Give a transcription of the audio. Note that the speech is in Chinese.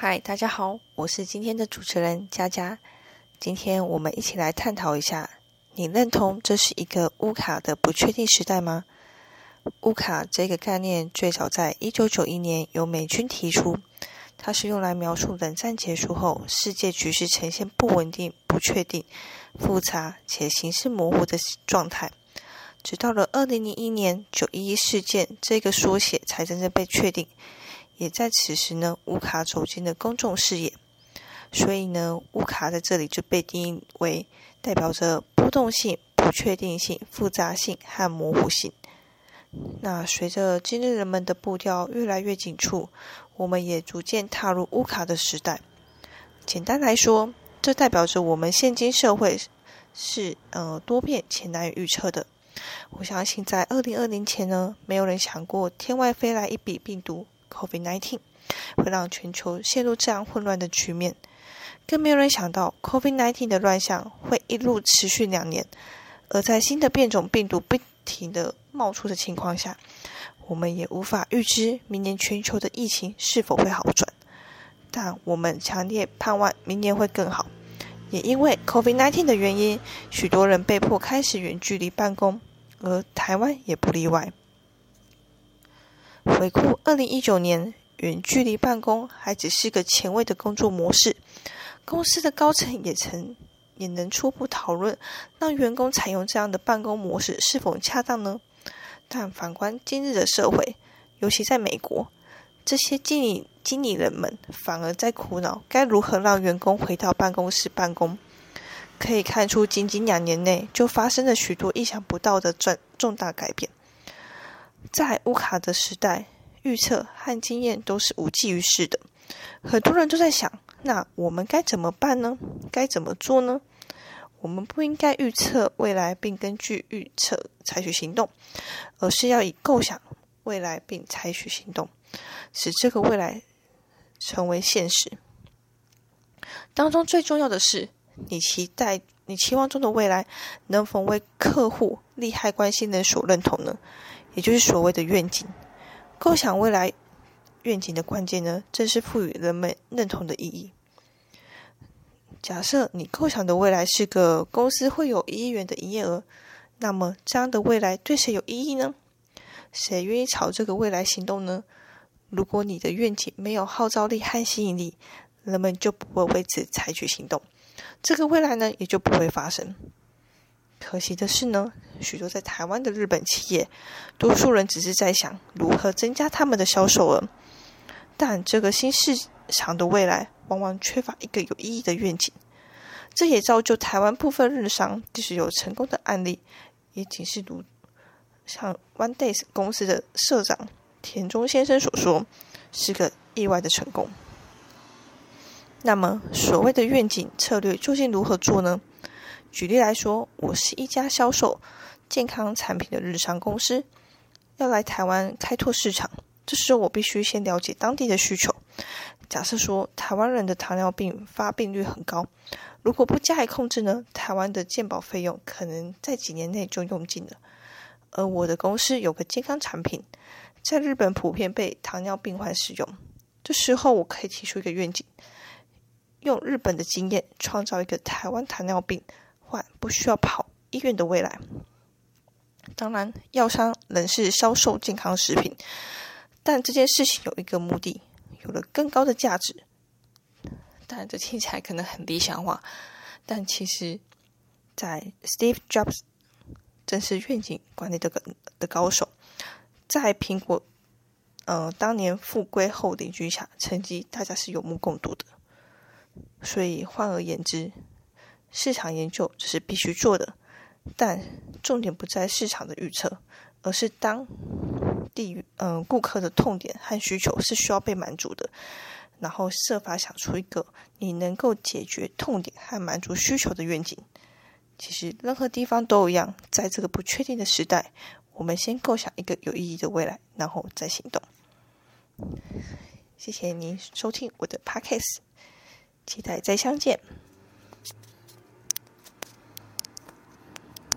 嗨，大家好，我是今天的主持人佳佳。今天我们一起来探讨一下：你认同这是一个乌卡的不确定时代吗？乌卡这个概念最早在一九九一年由美军提出，它是用来描述冷战结束后世界局势呈现不稳定、不确定、复杂且形式模糊的状态。直到了二零零一年九一一事件，这个缩写才真正被确定。也在此时呢，乌卡走进了公众视野，所以呢，乌卡在这里就被定义为代表着波动性、不确定性、复杂性和模糊性。那随着今日人们的步调越来越紧促，我们也逐渐踏入乌卡的时代。简单来说，这代表着我们现今社会是呃多变且难以预测的。我相信在二零二零前呢，没有人想过天外飞来一笔病毒。COVID-19 会让全球陷入这样混乱的局面，更没有人想到 COVID-19 的乱象会一路持续两年。而在新的变种病毒不停的冒出的情况下，我们也无法预知明年全球的疫情是否会好转。但我们强烈盼望明年会更好。也因为 COVID-19 的原因，许多人被迫开始远距离办公，而台湾也不例外。回顾二零一九年，远距离办公还只是个前卫的工作模式，公司的高层也曾也能初步讨论，让员工采用这样的办公模式是否恰当呢？但反观今日的社会，尤其在美国，这些经理经理人们反而在苦恼该如何让员工回到办公室办公。可以看出，仅仅两年内就发生了许多意想不到的重重大改变。在乌卡的时代，预测和经验都是无济于事的。很多人都在想：那我们该怎么办呢？该怎么做呢？我们不应该预测未来并根据预测采取行动，而是要以构想未来并采取行动，使这个未来成为现实。当中最重要的是，你期待、你期望中的未来能否为客户、利害关系人所认同呢？也就是所谓的愿景，构想未来愿景的关键呢，正是赋予人们认同的意义。假设你构想的未来是个公司会有一亿元的营业额，那么这样的未来对谁有意义呢？谁愿意朝这个未来行动呢？如果你的愿景没有号召力和吸引力，人们就不会为此采取行动，这个未来呢，也就不会发生。可惜的是呢，许多在台湾的日本企业，多数人只是在想如何增加他们的销售额，但这个新市场的未来往往缺乏一个有意义的愿景。这也造就台湾部分日商即使有成功的案例，也仅是如像 One Days 公司的社长田中先生所说，是个意外的成功。那么，所谓的愿景策略究竟如何做呢？举例来说，我是一家销售健康产品的日商公司，要来台湾开拓市场。这时候，我必须先了解当地的需求。假设说，台湾人的糖尿病发病率很高，如果不加以控制呢，台湾的健保费用可能在几年内就用尽了。而我的公司有个健康产品，在日本普遍被糖尿病患使用。这时候，我可以提出一个愿景，用日本的经验，创造一个台湾糖尿病。换不需要跑医院的未来。当然，药商仍是销售健康食品，但这件事情有一个目的，有了更高的价值。当然，这听起来可能很理想化，但其实，在 Steve Jobs 正是愿景管理的个的高手，在苹果呃当年复归后领军下，成绩大家是有目共睹的。所以，换而言之。市场研究这是必须做的，但重点不在市场的预测，而是当地嗯顾客的痛点和需求是需要被满足的，然后设法想出一个你能够解决痛点和满足需求的愿景。其实任何地方都一样，在这个不确定的时代，我们先构想一个有意义的未来，然后再行动。谢谢您收听我的 podcast，期待再相见。